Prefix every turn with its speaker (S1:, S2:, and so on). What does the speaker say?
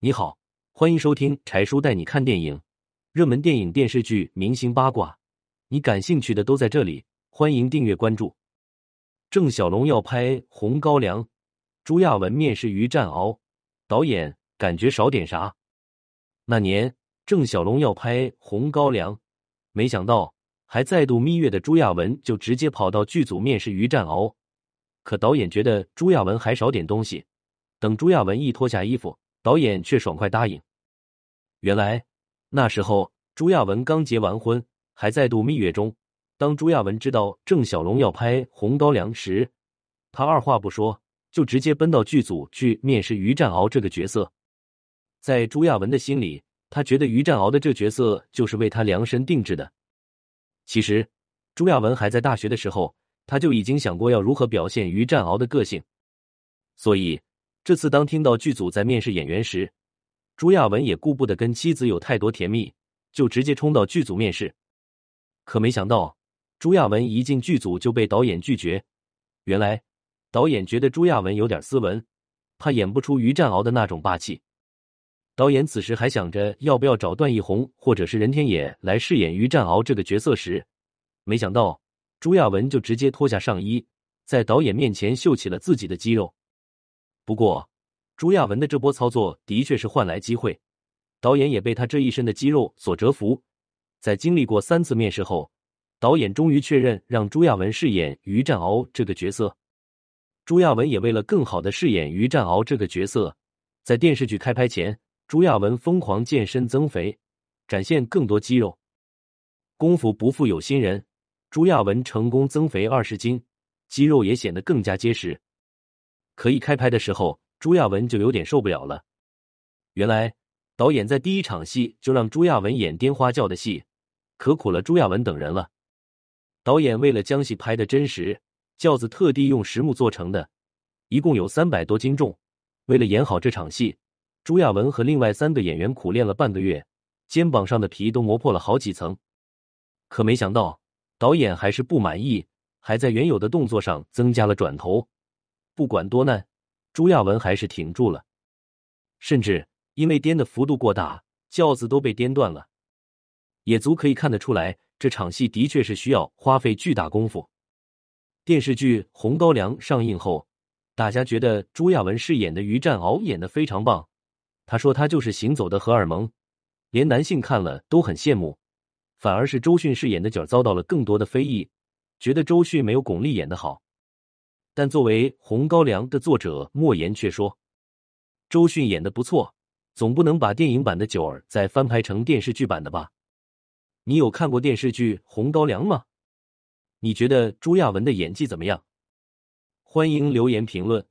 S1: 你好，欢迎收听柴叔带你看电影，热门电影、电视剧、明星八卦，你感兴趣的都在这里。欢迎订阅关注。郑晓龙要拍《红高粱》，朱亚文面试于占鳌，导演感觉少点啥？那年郑晓龙要拍《红高粱》，没想到还再度蜜月的朱亚文就直接跑到剧组面试于占鳌，可导演觉得朱亚文还少点东西。等朱亚文一脱下衣服，导演却爽快答应。原来那时候朱亚文刚结完婚，还在度蜜月中。当朱亚文知道郑晓龙要拍《红高粱》时，他二话不说就直接奔到剧组去面试于占鳌这个角色。在朱亚文的心里，他觉得于占鳌的这角色就是为他量身定制的。其实，朱亚文还在大学的时候，他就已经想过要如何表现于占鳌的个性，所以。这次当听到剧组在面试演员时，朱亚文也顾不得跟妻子有太多甜蜜，就直接冲到剧组面试。可没想到，朱亚文一进剧组就被导演拒绝。原来，导演觉得朱亚文有点斯文，怕演不出于占鳌的那种霸气。导演此时还想着要不要找段奕宏或者是任天野来饰演于占鳌这个角色时，没想到朱亚文就直接脱下上衣，在导演面前秀起了自己的肌肉。不过，朱亚文的这波操作的确是换来机会，导演也被他这一身的肌肉所折服。在经历过三次面试后，导演终于确认让朱亚文饰演于占鳌这个角色。朱亚文也为了更好的饰演于占鳌这个角色，在电视剧开拍前，朱亚文疯狂健身增肥，展现更多肌肉。功夫不负有心人，朱亚文成功增肥二十斤，肌肉也显得更加结实。可一开拍的时候，朱亚文就有点受不了了。原来导演在第一场戏就让朱亚文演颠花轿的戏，可苦了朱亚文等人了。导演为了将戏拍的真实，轿子特地用实木做成的，一共有三百多斤重。为了演好这场戏，朱亚文和另外三个演员苦练了半个月，肩膀上的皮都磨破了好几层。可没想到，导演还是不满意，还在原有的动作上增加了转头。不管多难，朱亚文还是挺住了，甚至因为颠的幅度过大，轿子都被颠断了，也足可以看得出来，这场戏的确是需要花费巨大功夫。电视剧《红高粱》上映后，大家觉得朱亚文饰演的于占鳌演的非常棒。他说他就是行走的荷尔蒙，连男性看了都很羡慕。反而是周迅饰演的角遭到了更多的非议，觉得周迅没有巩俐演的好。但作为《红高粱》的作者莫言却说，周迅演的不错，总不能把电影版的九儿再翻拍成电视剧版的吧？你有看过电视剧《红高粱》吗？你觉得朱亚文的演技怎么样？欢迎留言评论。